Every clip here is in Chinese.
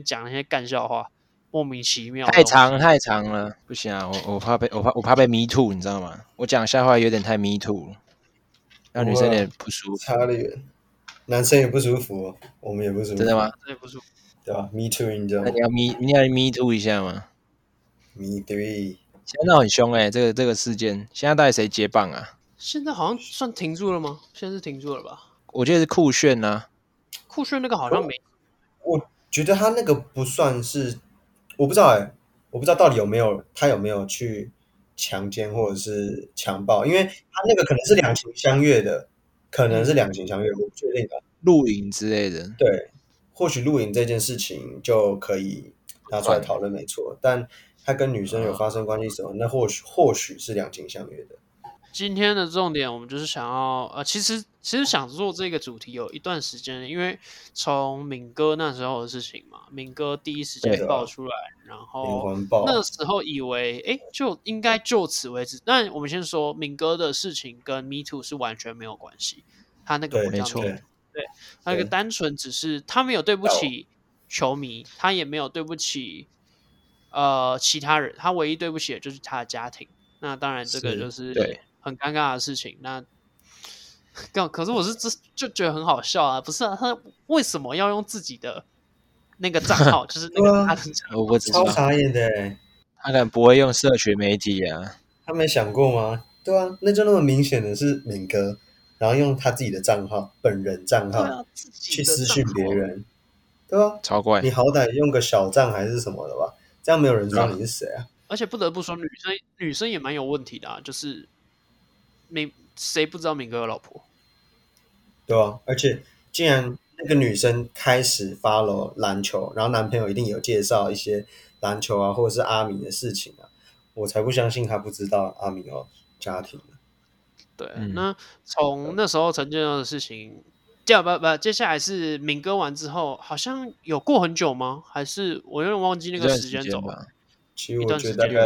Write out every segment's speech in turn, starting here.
讲那些干笑话，莫名其妙。太长太长了，不行啊！我我怕被我怕我怕被 me too，你知道吗？我讲笑话有点太 me too 了，让女生有点不舒服。差得远，男生也不舒服，我们也不舒服。真的吗？也不舒服，对吧？me too，你知道吗？那你要 me 你要 me too 一下吗？me three。现在闹很凶哎、欸，这个这个事件，现在到底谁接棒啊？现在好像算停住了吗？现在是停住了吧？我觉得是酷炫啊，酷炫那个好像没。我觉得他那个不算是，我不知道哎、欸，我不知道到底有没有他有没有去强奸或者是强暴，因为他那个可能是两情相悦的，可能是两情相悦，我不确定啊。露营之类的，对，或许露营这件事情就可以拿出来讨论，没错，但。他跟女生有发生关系什么？那或许或许是两情相悦的。今天的重点，我们就是想要呃，其实其实想做这个主题有一段时间，因为从敏哥那时候的事情嘛，敏哥第一时间爆出来，然后那时候以为哎，就应该就此为止。但我们先说敏哥的事情跟 Me Too 是完全没有关系，他那个没错，对，他那个单纯只是他没有对不起球迷，他也没有对不起。呃，其他人，他唯一对不起的就是他的家庭。那当然，这个就是很尴尬的事情。那，可是我是这就觉得很好笑啊！不是啊，他为什么要用自己的那个账号？就是那个他的账号，我不知道，超傻眼的。他可能不会用社群媒体啊？他没想过吗？对啊，那就那么明显的是敏哥，然后用他自己的账号，本人账号、啊、去私讯别人，对啊，超怪！你好歹用个小账还是什么的吧？这样没有人知道你是谁啊！而且不得不说，女生女生也蛮有问题的啊，就是敏谁不知道敏哥有老婆？对啊，而且既然那个女生开始 follow 篮球，然后男朋友一定有介绍一些篮球啊，或者是阿敏的事情啊，我才不相信他不知道阿敏有家庭。对，嗯、那从那时候陈建州的事情。接不不，接下来是敏哥完之后，好像有过很久吗？还是我有点忘记那个时间轴了。其实我觉得大概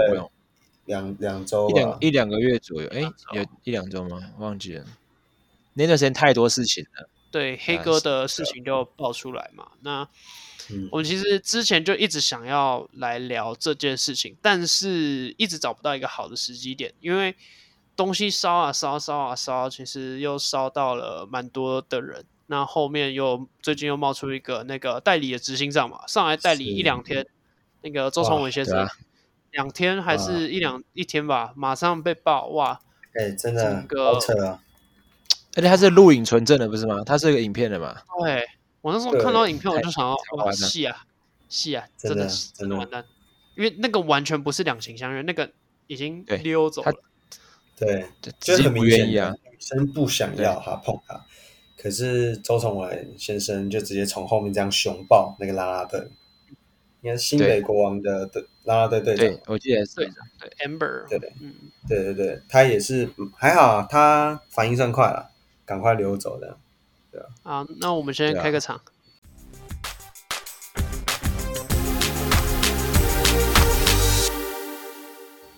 两两周，一两一两个月左右。哎，有一两周吗？忘记了。那段时间太多事情了。对，黑哥的事情就爆出来嘛。那我们其实之前就一直想要来聊这件事情，但是一直找不到一个好的时机点，因为。东西烧啊烧烧啊烧，其实又烧到了蛮多的人。那后面又最近又冒出一个那个代理的执行长嘛，上来代理一两天，那个周崇文先生，两天还是一两一天吧，马上被爆哇！哎，真的好扯啊！而且它是录影存证的不是吗？它是一个影片的嘛？对，我那时候看到影片我就想要哇，戏啊戏啊，真的真的完蛋，因为那个完全不是两情相悦，那个已经溜走了。对，就很明显啊，女生不想要他碰他，可是周崇文先生就直接从后面这样熊抱那个拉拉队，你看新北国王的的啦啦队队长，我记得是。队长，对 Amber，对，嗯，对对对，他也是还好，他反应算快了，赶快溜走的，对啊。好，那我们先开个场。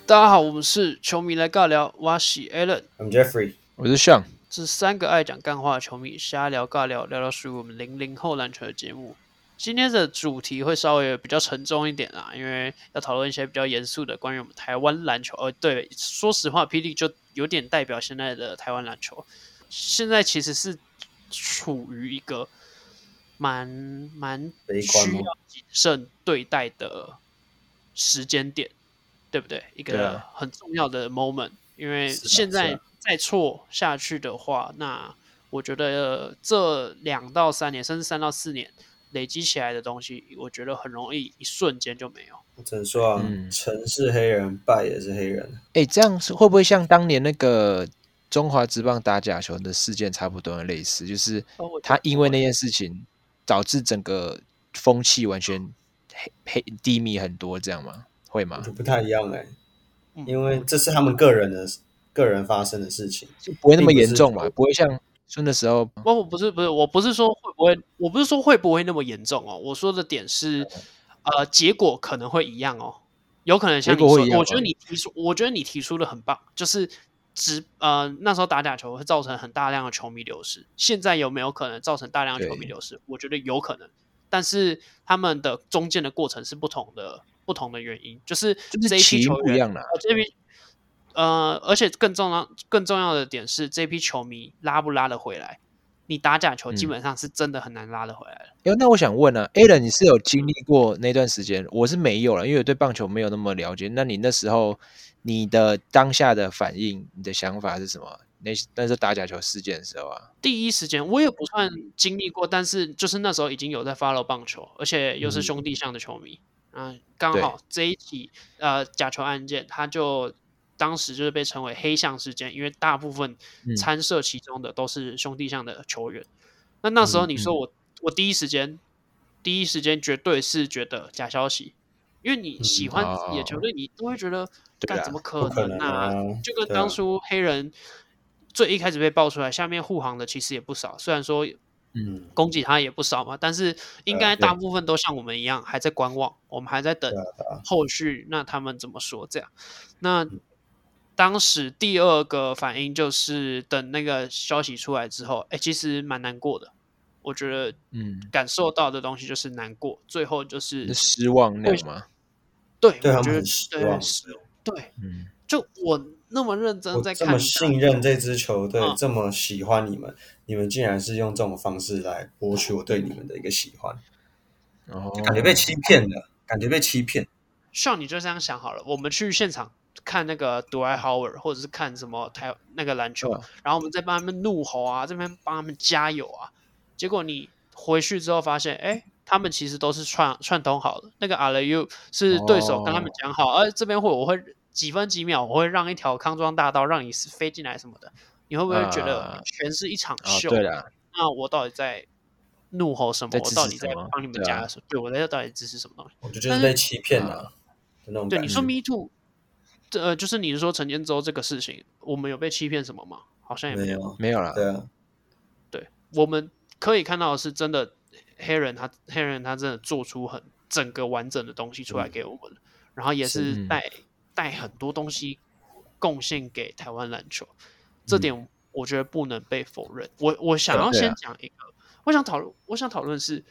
大家好，我们是球迷来尬聊，我是 Alan，I'm Jeffrey，我是 Sean，这三个爱讲干话的球迷瞎聊尬聊，聊聊属于我们零零后篮球的节目。今天的主题会稍微比较沉重一点啦，因为要讨论一些比较严肃的关于我们台湾篮球。哦，对，说实话，P. League 就有点代表现在的台湾篮球，现在其实是处于一个蛮蛮需要谨慎对待的时间点。对不对？一个很重要的 moment，因为现在再错下去的话，那我觉得这两到三年，甚至三到四年累积起来的东西，我觉得很容易一瞬间就没有。我只能说啊，嗯、成是黑人，败也是黑人。哎，这样是会不会像当年那个中华职棒打假球的事件差不多的类似？就是他因为那件事情导致整个风气完全黑黑低迷很多，这样吗？会吗？不太一样哎、欸，因为这是他们个人的、嗯、个人发生的事情，就不会那么严重嘛，不，不会像说那时候。不，不是，不是，我不是说会不会，我不是说会不会那么严重哦。我说的点是，嗯、呃，结果可能会一样哦，有可能像你说，我觉得你提出，我觉得你提出的很棒，就是只呃那时候打假球会造成很大量的球迷流失，现在有没有可能造成大量的球迷流失？我觉得有可能。但是他们的中间的过程是不同的，不同的原因，就是这一批球员啊，这批呃，而且更重要、更重要的点是，这批球迷拉不拉得回来？你打假球基本上是真的很难拉得回来了。哎、嗯，那我想问呢、啊、Alan 你是有经历过那段时间？我是没有了，因为我对棒球没有那么了解。那你那时候你的当下的反应、你的想法是什么？那那是打假球事件的时候啊，第一时间我也不算经历过，但是就是那时候已经有在 follow 棒球，而且又是兄弟象的球迷，嗯，呃、刚好这一起呃假球案件，他就当时就是被称为黑象事件，因为大部分参涉其中的都是兄弟象的球员。嗯、那那时候你说我、嗯、我第一时间第一时间绝对是觉得假消息，因为你喜欢自己的球队，你都会觉得干、嗯、怎么可能啊？啊就跟当初黑人。最一开始被爆出来，下面护航的其实也不少。虽然说，嗯，攻击他也不少嘛，但是应该大部分都像我们一样，还在观望，我们还在等后续。那他们怎么说？这样，那当时第二个反应就是等那个消息出来之后，哎，其实蛮难过的。我觉得，嗯，感受到的东西就是难过，最后就是失望，那吗？对，我觉得失望，对，嗯，就我。那么认真在看，这么信任这支球队，嗯、这么喜欢你们，你们竟然是用这种方式来博取我对你们的一个喜欢，哦，感觉被欺骗了，感觉被欺骗。像你就这样想好了，我们去现场看那个 Dwight Howard，或者是看什么台那个篮球，嗯、然后我们在帮他们怒吼啊，这边帮他们加油啊，结果你回去之后发现，哎，他们其实都是串串通好的，那个 alley-oop 是对手跟他们讲好，而、哦啊、这边会我会。几分几秒，我会让一条康庄大道让你飞进来什么的，你会不会觉得全是一场秀？那我到底在怒吼什么？我到底在帮你们加什么？对，我在到底支持什么东西？我就觉得被欺骗了。对，你说 Me Too，呃，就是你是说陈建州这个事情，我们有被欺骗什么吗？好像也没有，没有了。对啊，对，我们可以看到的是真的黑人，他黑人他真的做出很整个完整的东西出来给我们，然后也是带。带很多东西贡献给台湾篮球，这点我觉得不能被否认。嗯、我我想要先讲一个，我想讨论，我想讨论是，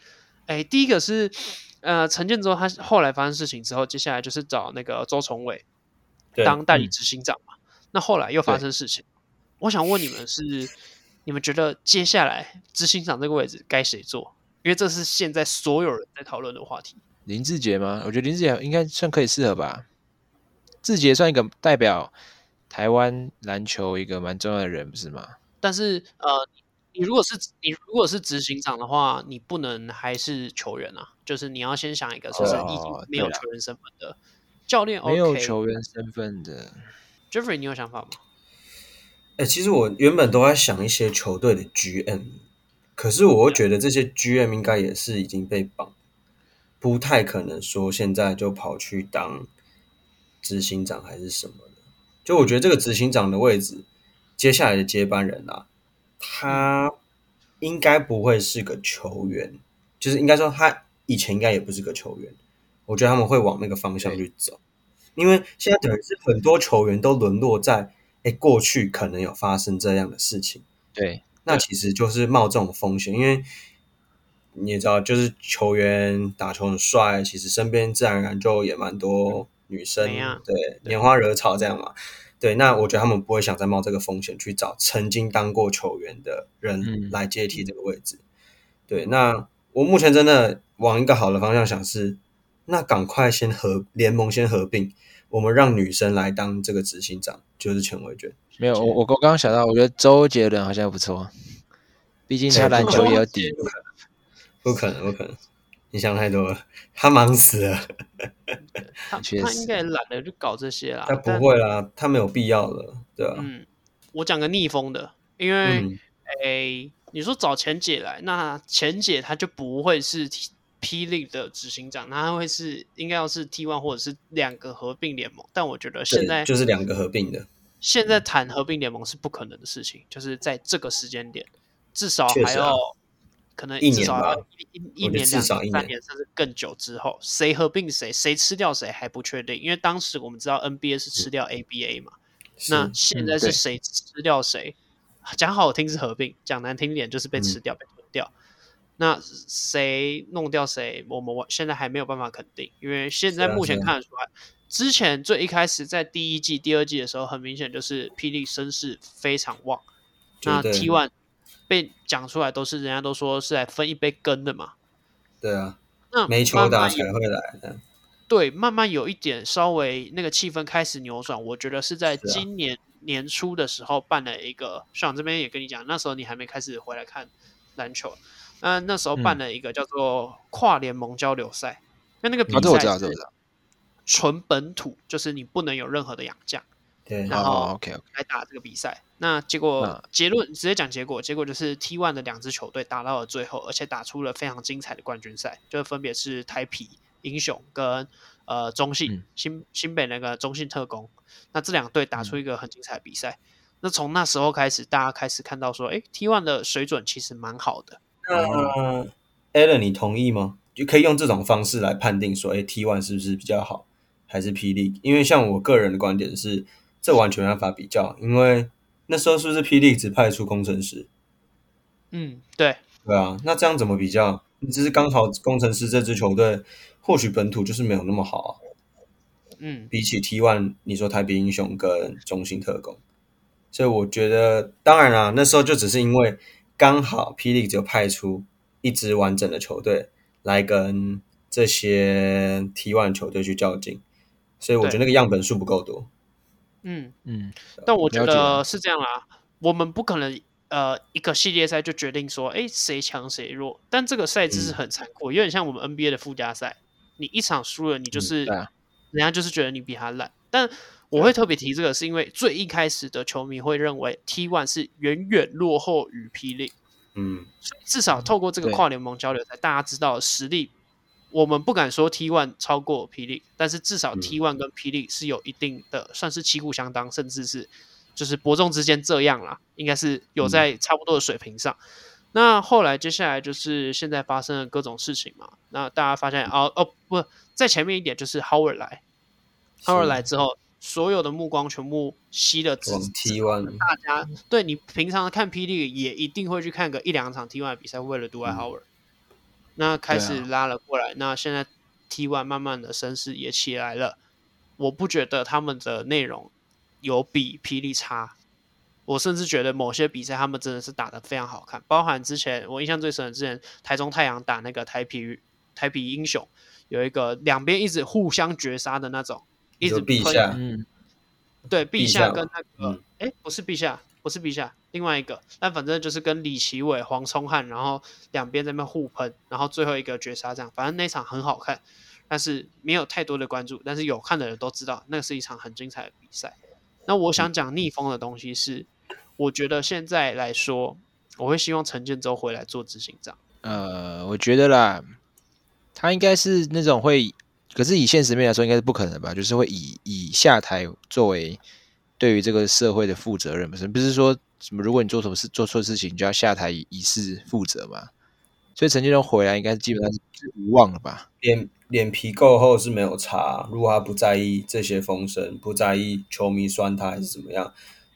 哎，第一个是，呃，陈建州他后来发生事情之后，接下来就是找那个周崇伟当代理执行长嘛。嗯、那后来又发生事情，我想问你们是，你们觉得接下来执行长这个位置该谁做？因为这是现在所有人在讨论的话题。林志杰吗？我觉得林志杰应该算可以适合吧。志杰算一个代表台湾篮球一个蛮重要的人，不是吗？但是呃，你如果是你如果是执行长的话，你不能还是球员啊。就是你要先想一个，就是已经没有球员身份的、哦、教练，没有球员身份的。Jeffrey，你有想法吗？哎、欸，其实我原本都在想一些球队的 GM，可是我会觉得这些 GM 应该也是已经被绑，不太可能说现在就跑去当。执行长还是什么的？就我觉得这个执行长的位置，接下来的接班人啊，他应该不会是个球员，就是应该说他以前应该也不是个球员。我觉得他们会往那个方向去走，因为现在等于是很多球员都沦落在，哎，过去可能有发生这样的事情。对，那其实就是冒这种风险，因为你也知道，就是球员打球很帅，其实身边自然而然就也蛮多。女生对拈花惹草这样嘛？对，那我觉得他们不会想再冒这个风险去找曾经当过球员的人来接替这个位置。对，那我目前真的往一个好的方向想是，那赶快先合联盟先合并，我们让女生来当这个执行长，就是钱伟娟。没有，我我刚刚想到，我觉得周杰伦好像不错，毕竟他篮球也有底。不可能，不可能。你想太多了，他忙死了。他 他应该也懒得去搞这些啦。他不会啦，他没有必要了，对吧？嗯，我讲个逆风的，因为诶、嗯欸，你说找钱姐来，那钱姐她就不会是霹雳的执行长，他会是应该要是 T One 或者是两个合并联盟。但我觉得现在就是两个合并的，现在谈合并联盟是不可能的事情，就是在这个时间点，至少还要。可能至少要一一年、两年、三年，甚至更久之后，谁合并谁，谁吃掉谁还不确定。因为当时我们知道 NBA 是吃掉 ABA 嘛，那现在是谁吃掉谁？讲好听是合并，讲难听点就是被吃掉、被吞掉。那谁弄掉谁，我们现在还没有办法肯定，因为现在目前看得出来，之前最一开始在第一季、第二季的时候，很明显就是霹雳声势非常旺。那 T One 被讲出来都是人家都说是来分一杯羹的嘛？对啊，那没球打才会来的。对，慢慢有一点稍微那个气氛开始扭转，我觉得是在今年年初的时候办了一个，像、啊、这边也跟你讲，那时候你还没开始回来看篮球，那那时候办了一个叫做跨联盟交流赛，那、嗯、那个比赛是纯本土，就是你不能有任何的洋将，对，然后 OK 来打这个比赛。那结果结论直接讲结果，结果就是 T one 的两支球队打到了最后，而且打出了非常精彩的冠军赛，就分别是台皮。英雄跟呃中信、嗯、新新北那个中信特工，那这两队打出一个很精彩的比赛。嗯、那从那时候开始，大家开始看到说，哎，T one 的水准其实蛮好的。那 Allen，你同意吗？就可以用这种方式来判定说，哎，T one 是不是比较好，还是霹雳？因为像我个人的观点是，这完全没办法比较，因为那时候是不是霹雳只派出工程师？嗯，对。对啊，那这样怎么比较？你只是刚好工程师这支球队。或许本土就是没有那么好啊，嗯，比起 T One，你说台北英雄跟中兴特工，所以我觉得，当然啦，那时候就只是因为刚好霹雳只有派出一支完整的球队来跟这些 T One 球队去较劲，所以我觉得那个样本数不够多。嗯嗯，但我觉得是这样啦，我们不可能。呃，一个系列赛就决定说，哎，谁强谁弱。但这个赛制是很残酷，嗯、有点像我们 NBA 的附加赛。你一场输了，你就是、嗯啊、人家就是觉得你比他烂。但我会特别提这个，是因为最一开始的球迷会认为 T1 是远远落后于霹雳。嗯，至少透过这个跨联盟交流赛，大家知道实力。我们不敢说 T1 超过霹雳，但是至少 T1 跟霹雳是有一定的，算是旗鼓相当，甚至是。就是伯仲之间这样啦，应该是有在差不多的水平上。嗯、那后来接下来就是现在发生的各种事情嘛。那大家发现哦哦不，在前面一点就是 Howard 来，Howard 来之后，所有的目光全部吸了 T1，大家对你平常看霹雳也一定会去看个一两场 T1 的比赛，为了 Dwight Howard。那开始拉了过来，啊、那现在 T one 慢慢的声势也起来了。我不觉得他们的内容。有比霹雳差，我甚至觉得某些比赛他们真的是打得非常好看，包含之前我印象最深的，之前台中太阳打那个台皮台啤英雄，有一个两边一直互相绝杀的那种，一直陛下，嗯，对，陛下跟那个，哎、嗯，不是陛下，不是陛下，另外一个，但反正就是跟李奇伟、黄聪汉，然后两边在那边互喷，然后最后一个绝杀这样，反正那场很好看，但是没有太多的关注，但是有看的人都知道，那是一场很精彩的比赛。那我想讲逆风的东西是，我觉得现在来说，我会希望陈建州回来做执行长。呃，我觉得啦，他应该是那种会，可是以现实面来说，应该是不可能吧？就是会以以下台作为对于这个社会的负责任，不是不是说什么？如果你做什么事做错事情，你就要下台以示负责嘛？所以陈建州回来，应该基本上是无望了吧？脸脸皮够厚是没有差。如果他不在意这些风声，不在意球迷酸他还是怎么样，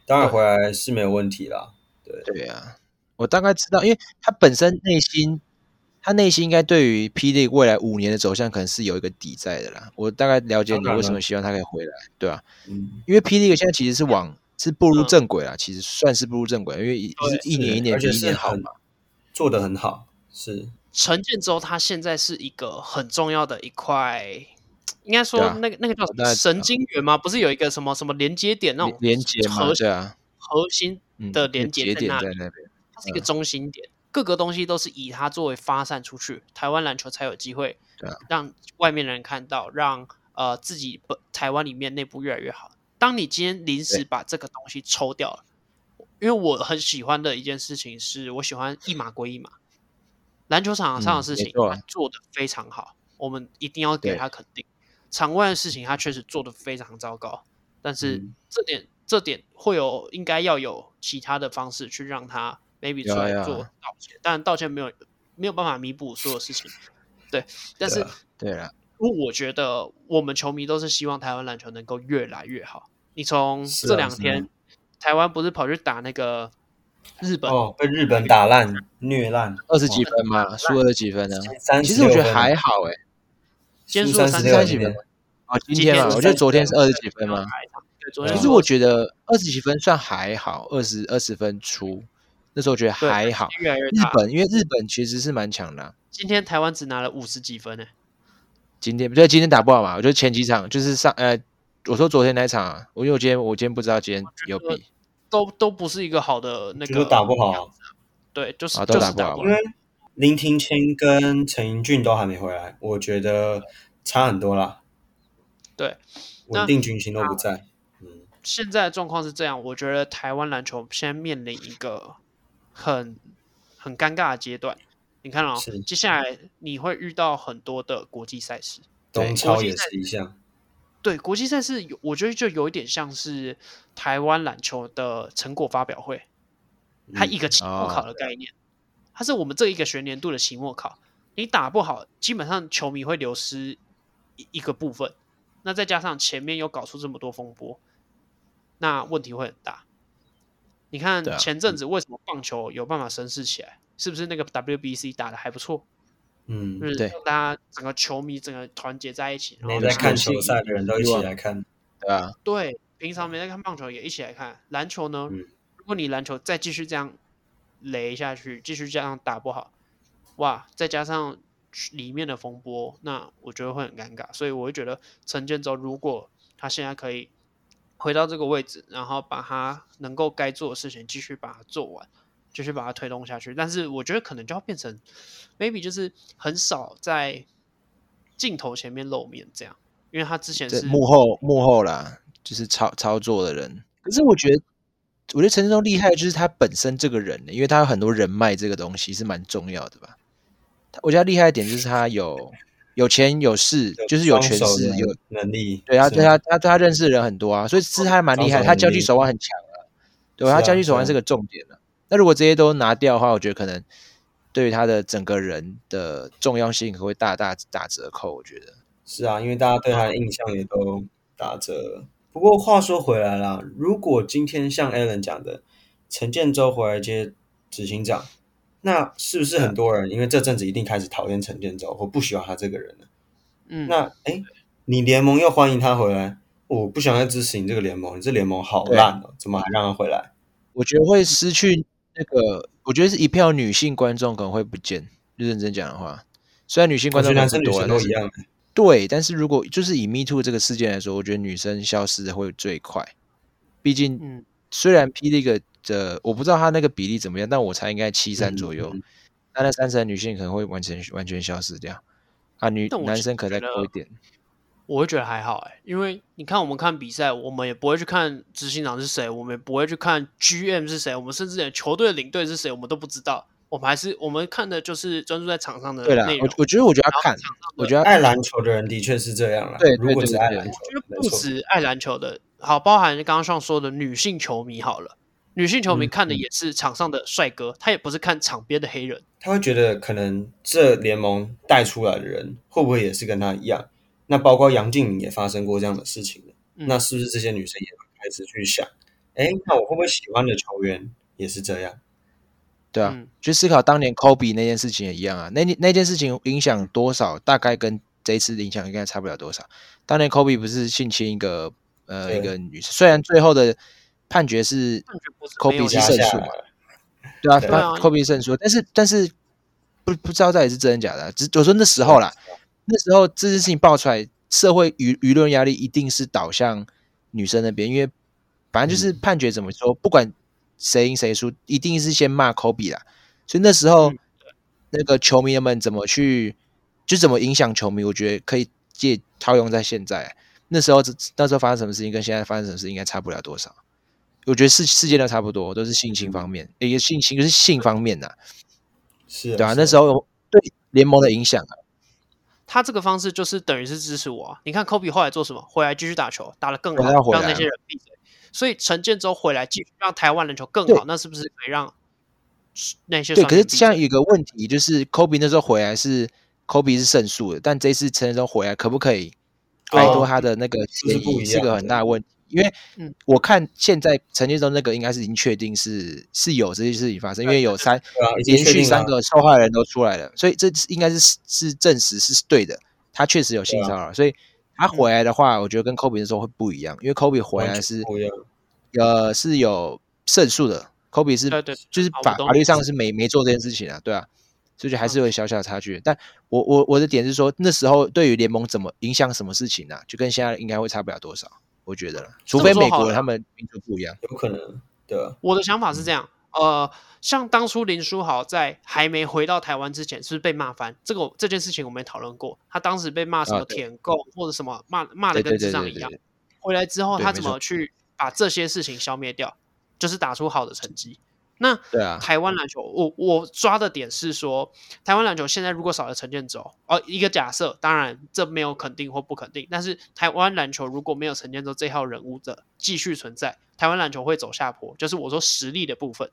当然回来是没有问题啦。对对啊，我大概知道，因为他本身内心，他内心应该对于霹雳未来五年的走向可能是有一个底在的啦。我大概了解你为什么希望他可以回来，对吧、啊？嗯，因为霹雳现在其实是往是步入正轨了，其实算是步入正轨，因为是一年一年比一年好嘛，做的很好。是陈建州，他现在是一个很重要的一块，应该说那个、啊、那个叫什么神经元吗？不是有一个什么什么连接点那种连接核？对啊，核心的连接点在那边，它是一个中心点，各个东西都是以它作为发散出去，台湾篮球才有机会让外面的人看到，让呃自己本台湾里面内部越来越好。当你今天临时把这个东西抽掉了，因为我很喜欢的一件事情是我喜欢一码归一码。篮球场上的事情，他做的非常好，嗯、我们一定要给他肯定。场外的事情，他确实做得非常糟糕，但是这点、嗯、这点会有应该要有其他的方式去让他 maybe 出来做道歉，但道歉没有没有办法弥补所有事情。对，但是对了，我觉得我们球迷都是希望台湾篮球能够越来越好。你从这两天，台湾不是跑去打那个日本哦，被日本打烂虐烂，二十几分嘛，输二十几分呢。分其实我觉得还好哎，今天输三十几分。哦，今天嘛，我觉得昨天是二十几分嘛。其实我觉得二十几分算还好，二十二十分出，那时候我觉得还好。日本因为日本其实是蛮强的。今天台湾只拿了五十几分呢。今天不对，今天打不好嘛？我觉得前几场就是上呃，我说昨天那场啊，我因为我今天我今天不知道今天有比，都都不是一个好的那个，都打不好。对，就是都打不好，因为林庭谦跟陈英俊都还没回来，我觉得差很多啦。对，稳定军心都不在。嗯，现在的状况是这样，我觉得台湾篮球现在面临一个很很尴尬的阶段。你看哦，接下来你会遇到很多的国际赛事，东超也是一项。对，国际赛事有，我觉得就有一点像是台湾篮球的成果发表会，它一个期末考的概念，它是我们这一个学年度的期末考。你打不好，基本上球迷会流失一一个部分。那再加上前面又搞出这么多风波，那问题会很大。你看前阵子为什么棒球有办法升势起来？是不是那个 WBC 打的还不错？嗯，对，大家整个球迷整个团结在一起，没在看球赛的人都一起来看，对啊，对，平常没在看棒球也一起来看。篮球呢？嗯，如果你篮球再继续这样雷下去，继续这样打不好，哇，再加上里面的风波，那我觉得会很尴尬。所以我会觉得陈建州如果他现在可以回到这个位置，然后把他能够该做的事情继续把它做完。继续把它推动下去，但是我觉得可能就要变成，maybe 就是很少在镜头前面露面这样，因为他之前是幕后幕后啦，就是操操作的人。可是我觉得，我觉得陈建州厉害就是他本身这个人，因为他有很多人脉，这个东西是蛮重要的吧。我觉得他厉害一点就是他有有钱有势，就是有权势有能力。对啊，对他他他认识的人很多啊，所以是他还蛮厉害，他交际手腕很强啊。对，他交际手腕是个重点了。那如果这些都拿掉的话，我觉得可能对于他的整个人的重要性会大大打折扣。我觉得是啊，因为大家对他的印象也都打折。不过话说回来啦，如果今天像 Alan 讲的，陈建州回来接执行长，那是不是很多人因为这阵子一定开始讨厌陈建州或不喜欢他这个人呢？嗯，那哎，你联盟又欢迎他回来，我不想再支持你这个联盟，你这联盟好烂哦，怎么还让他回来？我觉得会失去。那个，我觉得是一票女性观众可能会不见。就认真讲的话，虽然女性观众男生女生都一样，对，但是如果就是以 Me Too 这个事件来说，我觉得女生消失的会最快。毕竟，嗯、虽然霹雳个的我不知道他那个比例怎么样，但我猜应该七三左右。那、嗯、那三成的女性可能会完全完全消失掉。啊，女男生可能再多一点。我会觉得还好哎，因为你看我们看比赛，我们也不会去看执行长是谁，我们也不会去看 GM 是谁，我们甚至连球队的领队是谁，我们都不知道。我们还是我们看的就是专注在场上的内容。对啦，我我觉得我觉得要看，我觉得爱篮球的人的确是这样啦。对，如果是爱篮球，就不止爱篮球的，好，包含刚刚上说的女性球迷好了，女性球迷看的也是场上的帅哥，他也不是看场边的黑人，他会觉得可能这联盟带出来的人会不会也是跟他一样？那包括杨敬敏也发生过这样的事情，嗯、那是不是这些女生也开始去想，哎，那我会不会喜欢的球员也是这样？对啊，去、嗯、思考当年科比那件事情也一样啊。那那件事情影响多少？大概跟这一次影响应该差不了多少。当年科比不是性侵一个呃一个女生，虽然最后的判决是科比是胜诉嘛，对啊，科比胜诉，但是但是不不知道到底是真的假的、啊，只我说那时候啦。那时候这件事情爆出来，社会舆舆论压力一定是导向女生那边，因为反正就是判决怎么说，不管谁赢谁输，一定是先骂科比啦。所以那时候那个球迷们怎么去，就怎么影响球迷，我觉得可以借套用在现在。那时候那时候发生什么事情，跟现在发生什么事情应该差不了多少。我觉得事事件都差不多，都是性侵方面，一个性侵就是性方面呐，是，对啊，那时候对联盟的影响啊。他这个方式就是等于是支持我啊！你看科比后来做什么？回来继续打球，打得更好，让那些人闭嘴。所以陈建州回来继续让台湾篮球更好，那是不是可以让那些？对，可是现在有个问题，就是 Kobe 那时候回来是 Kobe 是胜诉的，但这次陈建州回来可不可以摆脱他的那个嫌疑？是个很大的问题。因为我看现在陈建州那个应该是已经确定是是有这些事情发生，因为有三、啊、连续三个受害人都出来了，所以这应该是是证实是对的，他确实有性骚扰，啊、所以他回来的话，我觉得跟 Kobe 的时候会不一样，因为 Kobe 回来是呃是有胜诉的，Kobe 是对对就是法法律上是没没做这件事情啊，对啊。所以还是有小小的差距，嗯、但我我我的点是说，那时候对于联盟怎么影响什么事情呢、啊？就跟现在应该会差不了多少，我觉得了。除非美国他们民族不一样，有可能。对啊，我的想法是这样，呃，像当初林书豪在还没回到台湾之前，是不是被骂翻？这个这件事情我们也讨论过。他当时被骂什么舔狗或者什么骂骂的跟智障一样。回来之后，他怎么去把这些事情消灭掉？就是打出好的成绩。那对啊，台湾篮球，我我抓的点是说，台湾篮球现在如果少了陈建州，哦，一个假设，当然这没有肯定或不肯定，但是台湾篮球如果没有陈建州这号人物的继续存在，台湾篮球会走下坡，就是我说实力的部分，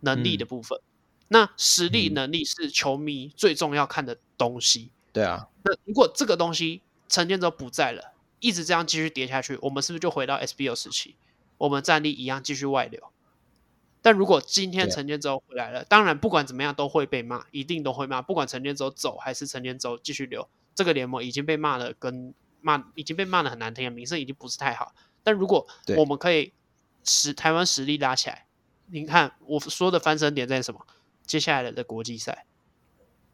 能力的部分，嗯、那实力能力是球迷最重要看的东西。对啊，那如果这个东西陈建州不在了，一直这样继续跌下去，我们是不是就回到 SBL 时期，我们战力一样继续外流？但如果今天陈建州回来了，当然不管怎么样都会被骂，一定都会骂。不管陈建州走还是陈建州继续留，这个联盟已经被骂的，跟骂已经被骂的很难听，名声已经不是太好。但如果我们可以使台湾实力拉起来，你看我说的翻身点在什么？接下来的国际赛，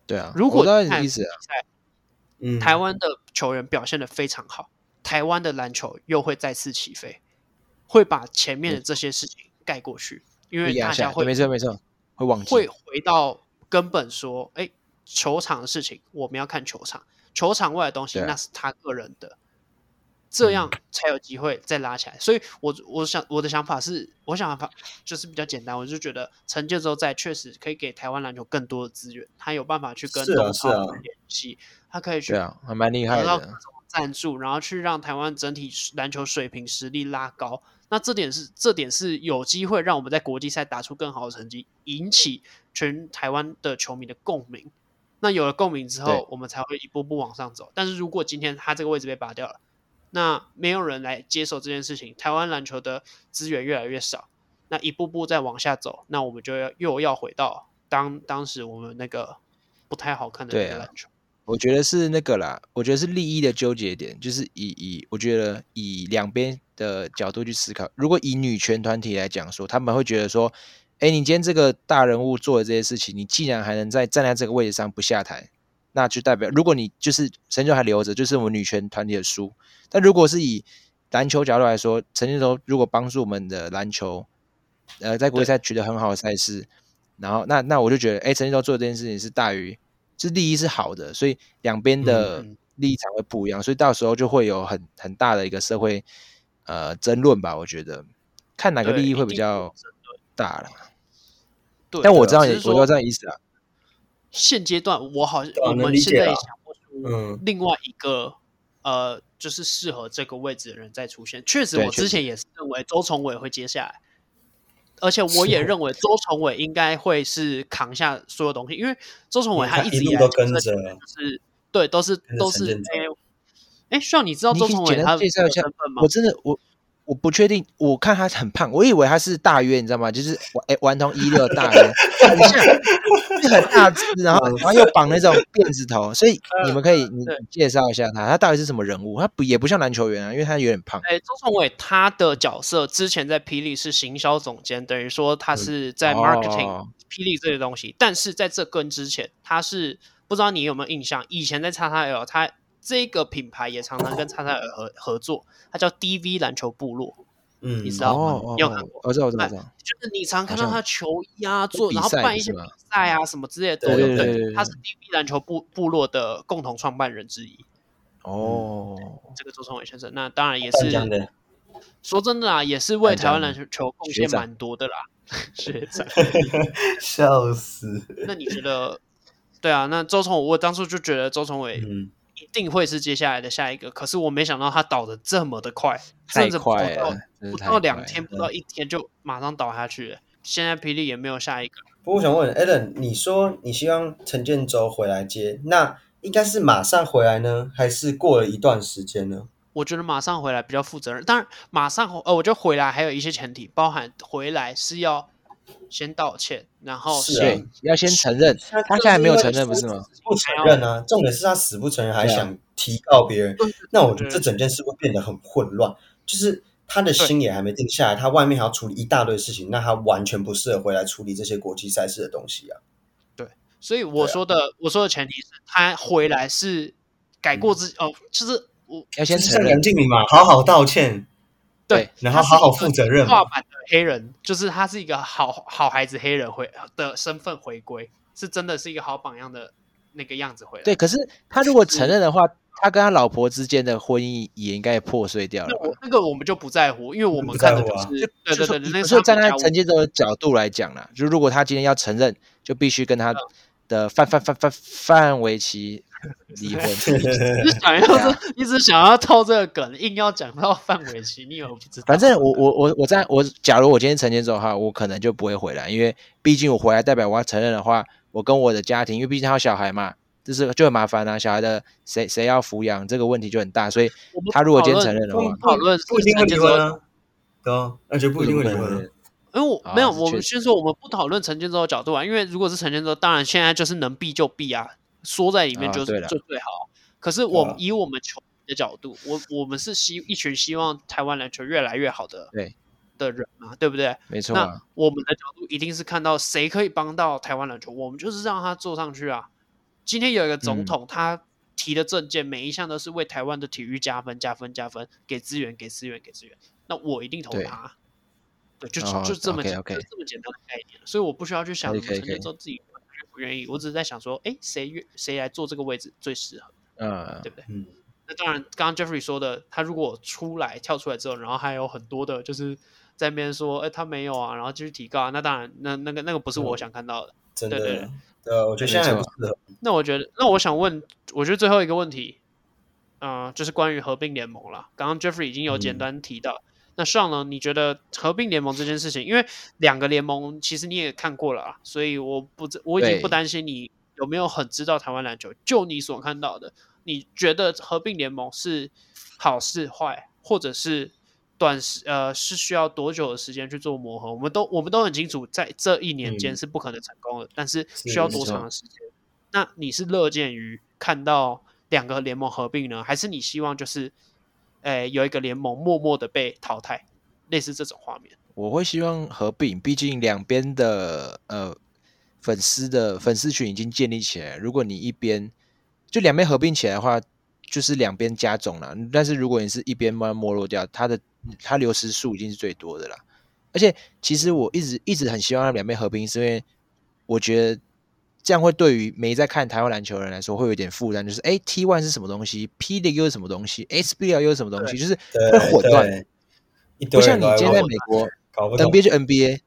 对啊，如果看比赛，嗯，台湾的球员表现的非常好，台湾的篮球又会再次起飞，会把前面的这些事情盖过去。因为大家会没错没错，会忘记，会回到根本说，哎，球场的事情我们要看球场，球场外的东西那是他个人的，这样才有机会再拉起来。所以我我想我的想法是，我想法就是比较简单，我就觉得陈建州在确实可以给台湾篮球更多的资源，他有办法去跟东超联系，他可以去，还蛮厉害的，赞助，然后去让台湾整体篮球水平实力拉高。那这点是这点是有机会让我们在国际赛打出更好的成绩，引起全台湾的球迷的共鸣。那有了共鸣之后，我们才会一步步往上走。但是如果今天他这个位置被拔掉了，那没有人来接手这件事情，台湾篮球的资源越来越少，那一步步再往下走，那我们就要又要回到当当时我们那个不太好看的那个篮球。我觉得是那个啦，我觉得是利益的纠结点，就是以以我觉得以两边的角度去思考。如果以女权团体来讲说，他们会觉得说，哎，你今天这个大人物做的这些事情，你既然还能在站在这个位置上不下台，那就代表如果你就是陈建州还留着，就是我们女权团体的输。但如果是以篮球角度来说，陈建州如果帮助我们的篮球，呃，在国际赛取得很好的赛事，然后那那我就觉得，哎，陈建州做的这件事情是大于。是利益是好的，所以两边的立场会不一样，嗯、所以到时候就会有很很大的一个社会呃争论吧。我觉得看哪个利益会比较大了。对，但我知道你，我知道这样意思啊。现阶段我好像我们现在也想不出另外一个、嗯、呃，就是适合这个位置的人再出现。确实，我之前也是认为周崇伟会接下来。而且我也认为周崇伟应该会是扛下所有东西，因为周崇伟他一直以来就是跟着，就是对，都是都是哎，需要你知道周崇伟他介绍一下我真的我我不确定，我看他很胖，我以为他是大约，你知道吗？就是哎，顽童一六大约，很像，很大只，然后然后又绑那种辫子头，所以你们可以你介绍一下他，他到底是什么人物？他不也不像篮球员啊，因为他有点胖。哎，周崇伟他的角色之前在霹雳是行销总监，等于说他是在 marketing 霹雳这些东西，但是在这跟之前，他是不知道你有没有印象，以前在叉叉 L 他。这个品牌也常常跟叉叉尔合合作，它叫 DV 篮球部落，嗯，你知道吗？你有看过？我知道，我知道，就是你常看到他球衣啊，做然后办一些比赛啊什么之类的都有。对对对，他是 DV 篮球部部落的共同创办人之一。哦，这个周崇伟先生，那当然也是说真的啊，也是为台湾篮球球贡献蛮多的啦。学长，笑死！那你觉得？对啊，那周崇，我当初就觉得周崇伟，嗯。一定会是接下来的下一个，可是我没想到他倒的这么的快，甚至快到，不到两天，不到一天就马上倒下去了。现在霹雳也没有下一个。不过我想问 Allen，你说你希望陈建州回来接，那应该是马上回来呢，还是过了一段时间呢？我觉得马上回来比较负责任。当然，马上呃，我觉得回来还有一些前提，包含回来是要先道歉，然后是、啊、要先承认。他现在没有承认，不是吗？不承认啊！重点是他死不承认，还想提告别人。那我觉得这整件事会变得很混乱。就是他的心也还没定下来，他外面还要处理一大堆事情，那他完全不适合回来处理这些国际赛事的东西啊。对，所以我说的，啊、我说的前提是他回来是改过自、嗯、哦，就是我。要先承认梁静茹嘛，好好道歉，对，然后好好负责任。的黑人就是他是一个好好孩子，黑人回的身份回归，是真的是一个好榜样的那个样子回来。对，可是他如果承认的话，他跟他老婆之间的婚姻也应该破碎掉了。那我那个我们就不在乎，因为我们看的就是，就对对对，那是站在陈建州的角度来讲啦，就如果他今天要承认，就必须跟他的范范范范范玮琪。离婚，一直想要，一直想要套这个梗，硬要讲到范玮琪，你以为我不知道？反正我我我我在我假如我今天成年之后哈，我可能就不会回来，因为毕竟我回来代表我要承认的话，我跟我的家庭，因为毕竟他有小孩嘛，就是就很麻烦啊。小孩的谁谁要抚养这个问题就很大，所以他如果今天承认的话，讨论不一定会离婚啊，对啊，而且不一定会离婚。因为我没有，我们先说我们不讨论陈建州的角度啊，因为如果是陈建州，当然现在就是能避就避啊。缩在里面就是就最好，可是我以我们球迷的角度，我我们是希一群希望台湾篮球越来越好的对的人嘛，对不对？没错。那我们的角度一定是看到谁可以帮到台湾篮球，我们就是让他坐上去啊。今天有一个总统，他提的政见每一项都是为台湾的体育加分、加分、加分，给资源、给资源、给资源。那我一定投他。对，就就这么简单，这么简单的概念，所以我不需要去想怎么陈建州自己。不愿意，我只是在想说，哎，谁愿谁来做这个位置最适合？嗯，对不对？嗯，那当然，刚刚 Jeffrey 说的，他如果出来跳出来之后，然后还有很多的，就是在那边说，哎，他没有啊，然后继续提告，那当然，那那个那个不是我想看到的。真的，对对对，对，我觉得现在不适合。那我觉得，那我想问，我觉得最后一个问题，啊，就是关于合并联盟了。刚刚 Jeffrey 已经有简单提到。那上呢？你觉得合并联盟这件事情，因为两个联盟其实你也看过了啊，所以我不，我已经不担心你有没有很知道台湾篮球。就你所看到的，你觉得合并联盟是好是坏，或者是短时呃是需要多久的时间去做磨合？我们都我们都很清楚，在这一年间是不可能成功的，嗯、但是需要多长的时间？那你是乐见于看到两个联盟合并呢，还是你希望就是？诶，有一个联盟默默的被淘汰，类似这种画面。我会希望合并，毕竟两边的呃粉丝的粉丝群已经建立起来。如果你一边就两边合并起来的话，就是两边加总了。但是如果你是一边慢慢没落掉，它的它流失数已经是最多的了。而且其实我一直一直很希望两边合并，是因为我觉得。这样会对于没在看台湾篮球的人来说会有点负担，就是哎，T one 是什么东西，P League 又是什么东西，SBL 又是什么东西，就是会混乱。不像你今天在美国，NBA 就 NBA，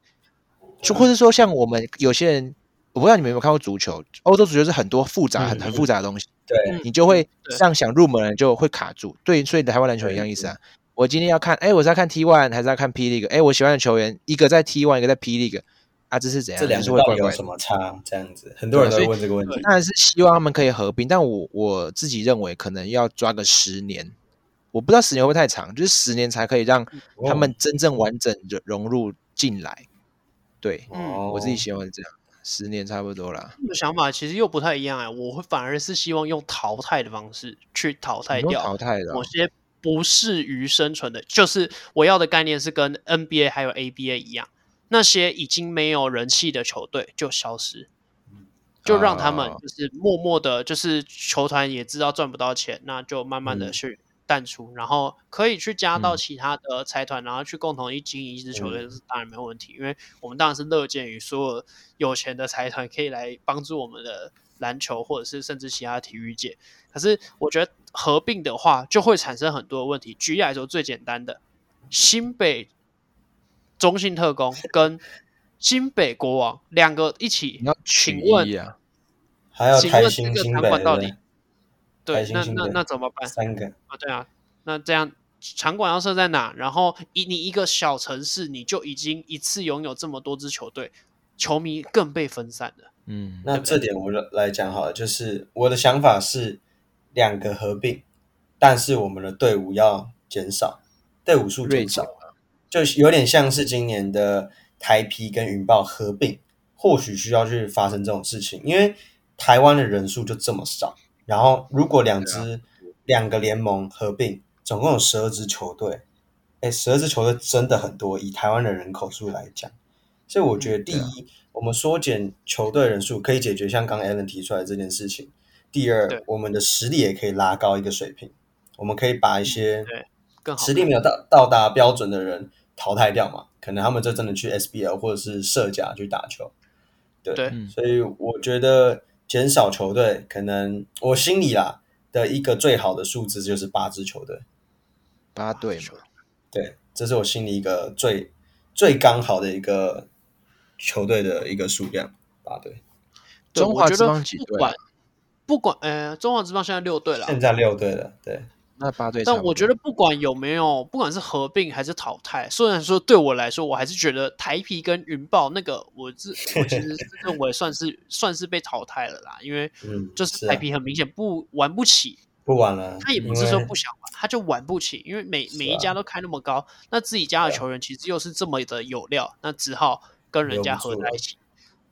就或者说像我们有些人，我不知道你们有没有看过足球，欧洲足球是很多复杂、很很复杂的东西，对，你就会这样想入门人就会卡住。对，所以台湾篮球一样意思啊。我今天要看，哎，我是要看 T one 还是要看 P League？哎，我喜欢的球员一个在 T one，一个在 P League。啊，这是怎样？这两个到底有什么差？这样子，很多人都会问这个问题。当然是希望他们可以合并，但我我自己认为可能要抓个十年，我不知道十年会不会太长，就是十年才可以让他们真正完整的融入进来。对，嗯，我自己希望是这样，十年差不多了。这个想法其实又不太一样哎，我会反而是希望用淘汰的方式去淘汰掉淘汰的某些不适于生存的，就是我要的概念是跟 NBA 还有 ABA 一样。那些已经没有人气的球队就消失，就让他们就是默默的，就是球团也知道赚不到钱，那就慢慢的去淡出，然后可以去加到其他的财团，然后去共同一经营一支球队，是当然没有问题，因为我们当然是乐见于所有有钱的财团可以来帮助我们的篮球，或者是甚至其他体育界。可是我觉得合并的话，就会产生很多的问题。举例来说，最简单的新北。中信特工 跟新北国王两个一起，请问啊，还要台新新北对，对，那那那怎么办？三个啊，对啊，那这样场馆要设在哪？然后以你一个小城市，你就已经一次拥有这么多支球队，球迷更被分散了。嗯，那这点我来讲好了，就是我的想法是两个合并。但是我们的队伍要减少，队伍数减少，就有点像是今年的台啤跟云豹合并，或许需要去发生这种事情，因为台湾的人数就这么少，然后如果两支两个联盟合并，总共有十二支球队，哎，十二支球队真的很多，以台湾的人口数来讲，所以我觉得第一，我们缩减球队人数可以解决像刚刚 Alan 提出来的这件事情。第二，我们的实力也可以拉高一个水平，我们可以把一些实力没有到到达标准的人淘汰掉嘛？可能他们就真的去 SBL 或者是社甲去打球。对，对，所以我觉得减少球队，可能我心里啦的一个最好的数字就是八支球队，八队嘛。对，这是我心里一个最最刚好的一个球队的一个数量，八队。中华职棒几队？不管呃，中华职棒现在六队了，现在六队了，对，那八队。但我觉得不管有没有，不管是合并还是淘汰，虽然说对我来说，我还是觉得台皮跟云豹那个，我是我其实 认为算是算是被淘汰了啦，因为就是台皮很明显不玩不起，不玩了。他也不是说不想玩，他就玩不起，因为每每一家都开那么高，那自己家的球员其实又是这么的有料，那只好跟人家合在一起。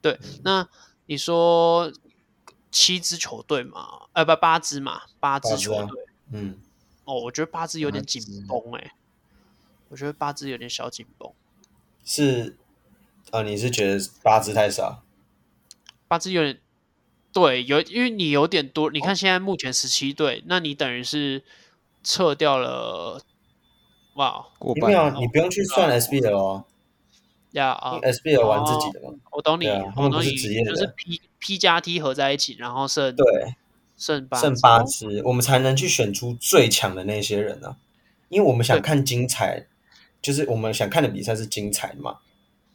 对，那你说。七支球队嘛，呃不八支嘛，八支球队，嗯，哦，我觉得八字有点紧绷哎，我觉得八字有点小紧绷。是啊，你是觉得八字太少？八字有点，对，有，因为你有点多。你看现在目前十七队，那你等于是撤掉了，哇，过半。没有，你不用去算 SB 的哦。呀啊，SBL 玩自己的嘛，我懂你，我懂你，就是 P P 加 T 合在一起，然后剩对剩八剩八支，我们才能去选出最强的那些人呢。因为我们想看精彩，就是我们想看的比赛是精彩的嘛，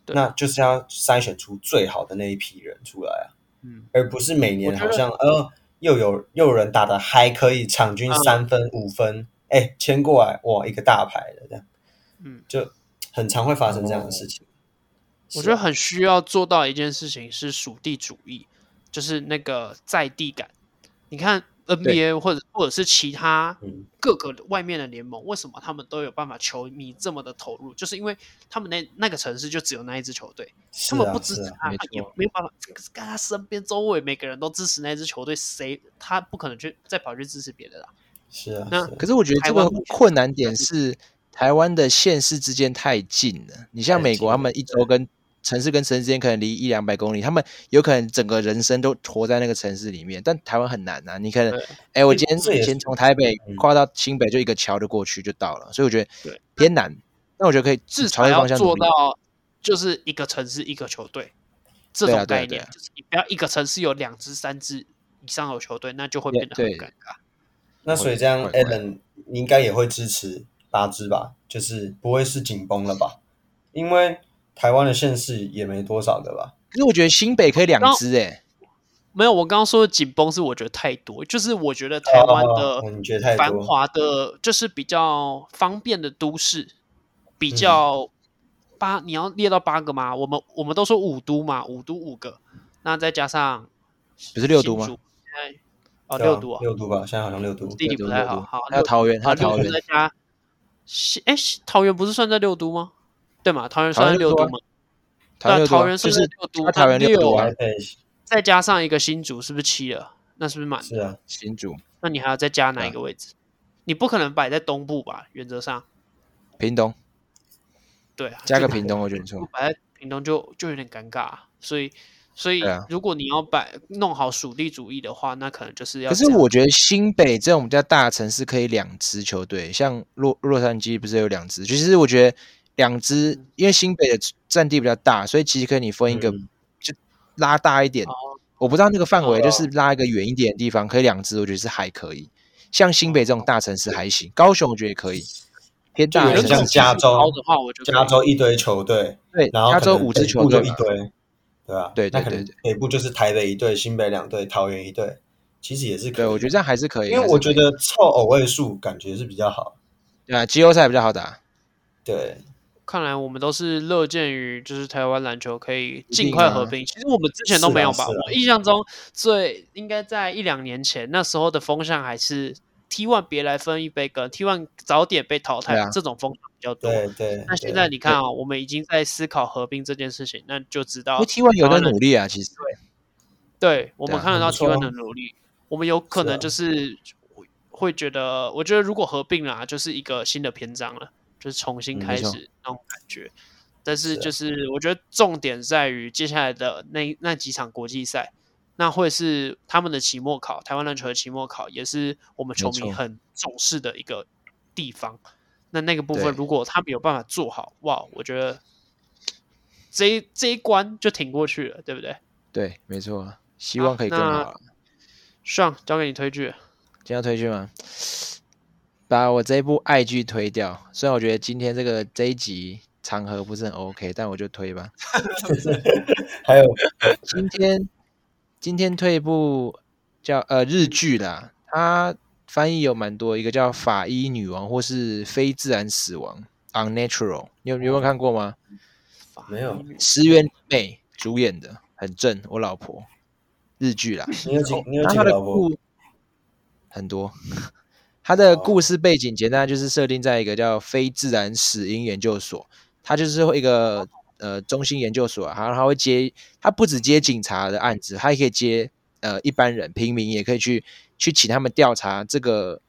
那就是要筛选出最好的那一批人出来啊，嗯，而不是每年好像呃又有又有人打的还可以，场均三分五分，哎，签过来哇一个大牌的这样，嗯，就很常会发生这样的事情。我觉得很需要做到一件事情是属地主义，就是那个在地感。你看 NBA 或者或者是其他各个外面的联盟，为什么他们都有办法球迷这么的投入？就是因为他们那那个城市就只有那一支球队，他们不支持他，他也没有办法。看他身边周围每个人都支持那支球队，谁他不可能去再跑去支持别的啦。是啊，那可是我觉得这个困难点是台湾的县市之间太近了。你像美国，他们一周跟城市跟城市之间可能离一两百公里，他们有可能整个人生都活在那个城市里面，但台湾很难呐、啊。你可能，哎，我今天以前从台北跨到新北，就一个桥就过去就到了，所以我觉得偏难。那我觉得可以至少要做到，就是一个城市一个球队这种概念，就是你不要一个城市有两支、三支以上的球队，那就会变得很尴尬。那所以这样你应该也会支持八支吧？就是不会是紧绷了吧？因为。台湾的县市也没多少个吧？可是我觉得新北可以两支哎。没有，我刚刚说的紧绷是我觉得太多，就是我觉得台湾的繁华的，就是比较方便的都市，比较八，你要列到八个吗？我们我们都说五都嘛，五都五个，那再加上不是六都吗？现在哦，六都啊，六都吧，现在好像六都，地理不太好。好，还有桃园，还有桃园再加，哎，桃园不是算在六都吗？对嘛，桃园算六都嘛？那，桃园是不是六都？桃园六啊，再加上一个新竹，是不是七了？那是不是满？是啊，新竹。那你还要再加哪一个位置？你不可能摆在东部吧？原则上，屏东。对啊，加个屏东我觉得错。摆在屏东就就有点尴尬，所以所以如果你要摆弄好属地主义的话，那可能就是要。可是我觉得新北这种比较大的城市可以两支球队，像洛洛杉矶不是有两支？其实我觉得。两支，因为新北的占地比较大，所以其实可以你分一个，就拉大一点。我不知道那个范围，就是拉一个远一点的地方，可以两支，我觉得是还可以。像新北这种大城市还行，高雄我觉得也可以。偏大像加州加州一堆球队，对，然后加州五支球队一堆，对吧？对对对，北部就是台北一队，新北两队，桃园一队，其实也是可以。对，我觉得这样还是可以，因为我觉得凑偶位数感觉是比较好。对啊，季后赛比较好打。对。看来我们都是乐见于，就是台湾篮球可以尽快合并。其实我们之前都没有吧？我印象中最应该在一两年前，那时候的风向还是 T one 别来分一杯羹，T one 早点被淘汰，啊、这种风向比较多。对对。那现在你看啊，我们已经在思考合并这件事情，那就知道 T one 有在努力啊，其实对，对，我们看得到 T one 的努力，我们有可能就是会觉得，我觉得如果合并了，就是一个新的篇章了，就是重新开始那种感觉。但是就是我觉得重点在于接下来的那那几场国际赛。那会是他们的期末考，台湾篮球的期末考，也是我们球迷很重视的一个地方。那那个部分，如果他们有办法做好，哇，我觉得这一这一关就挺过去了，对不对？对，没错，希望可以更好。上交给你推剧，今天要推剧吗？把我这一部爱剧推掉。虽然我觉得今天这个这一集场合不是很 OK，但我就推吧。还有今天。今天推一部叫呃日剧啦，它翻译有蛮多，一个叫《法医女王》或是《非自然死亡》（Unnatural），你有你有没有看过吗？没有。石原美主演的，很正，我老婆日剧啦。你有几？你有几个老婆？很多。它的故事背景简单，就是设定在一个叫非自然死因研究所，它就是一个。呃，中心研究所啊，他他会接，他不只接警察的案子，他也可以接呃一般人、平民，也可以去去请他们调查这个。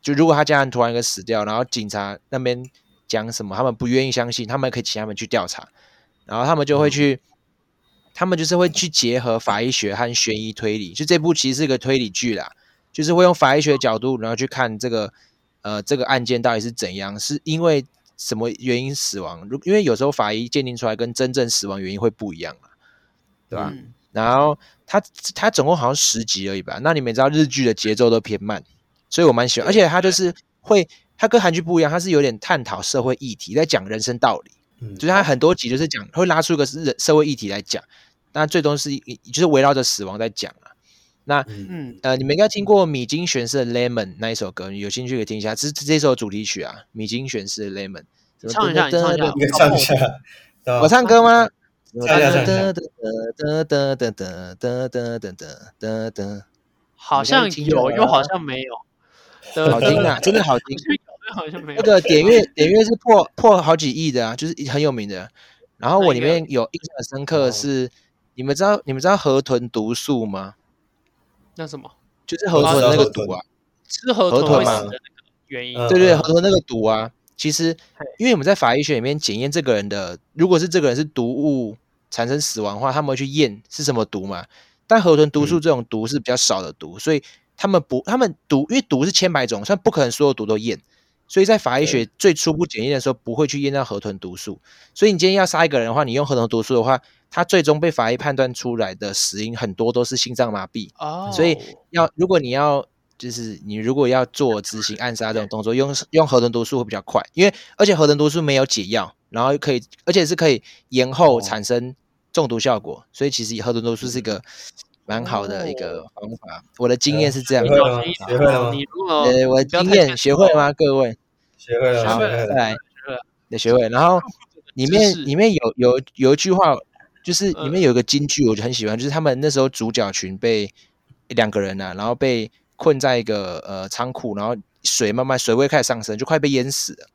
就如果他家人突然一个死掉，然后警察那边讲什么，他们不愿意相信，他们可以请他们去调查，然后他们就会去，嗯、他们就是会去结合法医学和悬疑推理。就这部其实是一个推理剧啦，就是会用法医学的角度，然后去看这个呃这个案件到底是怎样，是因为。什么原因死亡？如因为有时候法医鉴定出来跟真正死亡原因会不一样嘛，对吧？嗯、然后他他总共好像十集而已吧。那你们知道日剧的节奏都偏慢，所以我蛮喜欢。而且他就是会，他跟韩剧不一样，他是有点探讨社会议题，在讲人生道理。嗯，就是他很多集就是讲会拉出一个是社会议题来讲，但最终是就是围绕着死亡在讲啊。那嗯呃，你们应该听过米津玄师的《Lemon》那一首歌，有兴趣可以听一下，这是这首主题曲啊，米津玄师的《Lemon》。唱一下，唱一下，唱一下。我唱歌吗？好像有，又好像没有。好听啊，真的好听。好像没有。那个点阅点阅是破破好几亿的啊，就是很有名的。然后我里面有印象很深刻的是，你们知道你们知道河豚毒素吗？那什么？就是河豚那个毒啊，吃河豚会死的那个原因。对对，河豚那个毒啊，其实因为我们在法医学里面检验这个人的，如果是这个人是毒物产生死亡的话，他们会去验是什么毒嘛。但河豚毒素这种毒是比较少的毒，所以他们不，他们毒，因为毒是千百种，所以不可能所有毒都验。所以在法医学最初步检验的时候，不会去验到河豚毒素。所以你今天要杀一个人的话，你用河豚毒素的话，他最终被法医判断出来的死因很多都是心脏麻痹。哦，所以要如果你要就是你如果要做执行暗杀这种动作，用用合成毒素会比较快，因为而且合成毒素没有解药，然后可以而且是可以延后产生中毒效果。所以其实合成毒素是一个蛮好的一个方法。我的经验是这样。学会了吗？呃，我的经验学会了吗？各位？学会了，好，再来，得学会。然后里面里面有有有一句话，就是里面有一个金句，我就很喜欢，就是他们那时候主角群被两个人呐、啊，然后被困在一个呃仓库，然后水慢慢水位开始上升，就快被淹死了。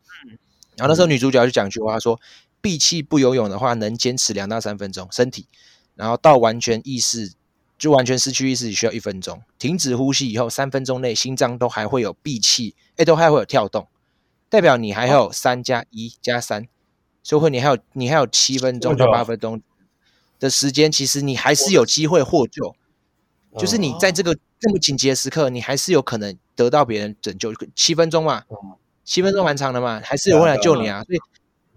然后那时候女主角就讲一句话，说：闭气不游泳的话，能坚持两到三分钟，身体，然后到完全意识就完全失去意识需要一分钟，停止呼吸以后三分钟内心脏都还会有闭气，哎，都还会有跳动。代表你还有三加一加三，所以你还有你还有七分钟到八分钟的时间，其实你还是有机会获救。就是你在这个这么紧急的时刻，你还是有可能得到别人拯救。七分钟嘛，七分钟蛮长的嘛，还是有人来救你啊。所以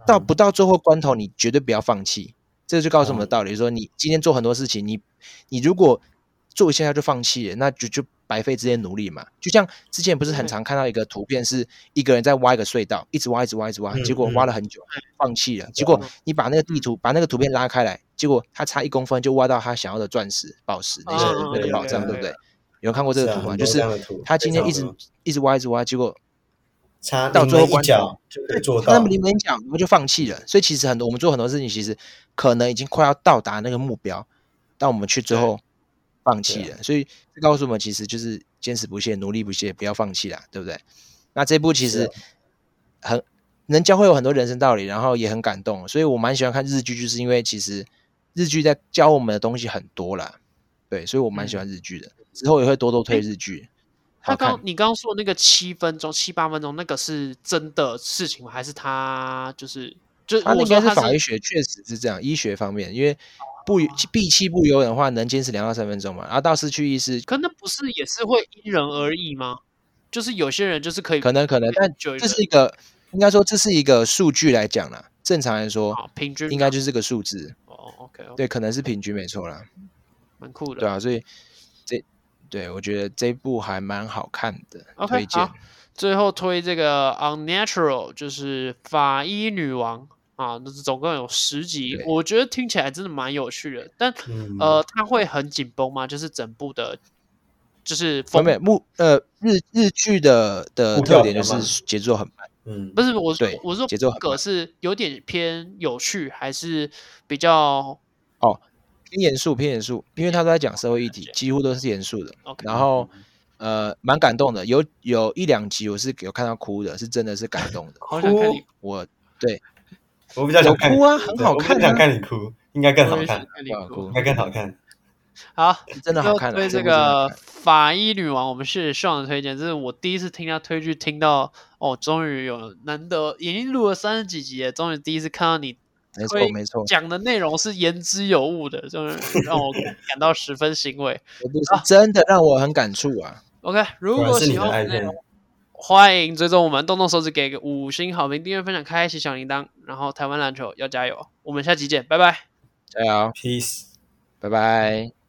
到不到最后关头，你绝对不要放弃。这就告诉我们的道理：说你今天做很多事情，你你如果做一下就放弃了，那就就。白费这些努力嘛，就像之前不是很常看到一个图片，是一个人在挖一个隧道，一直挖，一直挖，一直挖，结果挖了很久，放弃了。结果你把那个地图，把那个图片拉开来，结果他差一公分就挖到他想要的钻石、宝石那些那个宝藏，对不对？有看过这个图吗？就是他今天一直一直挖，一直挖，结果差到最后关头就做到，那么临门一脚，我们就放弃了。所以其实很多我们做很多事情，其实可能已经快要到达那个目标，但我们去最后。放弃了。所以这告诉我们，其实就是坚持不懈、努力不懈，不要放弃啦，对不对？那这部其实很能教会我很多人生道理，然后也很感动，所以我蛮喜欢看日剧，就是因为其实日剧在教我们的东西很多啦。对，所以我蛮喜欢日剧的，之后也会多多推日剧。他刚你刚刚说那个七分钟、七八分钟，那个是真的事情吗？还是他就是就他应该是法医学，确实是这样。医学方面，因为不闭气不游的话，能坚持两到三分钟嘛。然后到失去意识，可那不是也是会因人而异吗？就是有些人就是可以，可能可能，但这是一个应该说这是一个数据来讲啦。正常来说，平均应该就是这个数字。对，可能是平均没错啦，蛮酷的。对啊，所以这。对，我觉得这部还蛮好看的，okay, 推荐。最后推这个《Unnatural》，就是法医女王啊，那是总共有十集，我觉得听起来真的蛮有趣的。但、嗯、呃，它会很紧绷吗？就是整部的，就是封面目呃日日剧的的特点就是节奏很慢。嗯，不是我对我说节奏很慢是有点偏有趣，还是比较哦。偏严肃，偏严肃，因为他都在讲社会议题，几乎都是严肃的。Okay. 然后，呃，蛮感动的，有有一两集我是有看到哭的，是真的是感动的。好想看你，我对，我比较想看哭啊，很好看，我想看你哭，应该更好看，看你哭应该更好看。好，真的好看。对这个法医女王，我们是希望的推荐，这是我第一次听他推剧，听到哦，终于有难得已经录了三十几集了，终于第一次看到你。没错，没错，讲的内容是言之有物的，就是让我感到十分欣慰。真的让我很感触啊。OK，如果喜欢内容，欢迎追踪我们，动动手指给个五星好评，订阅分享，开启小铃铛，然后台湾篮球要加油，我们下期见，拜拜，加油，Peace，拜拜。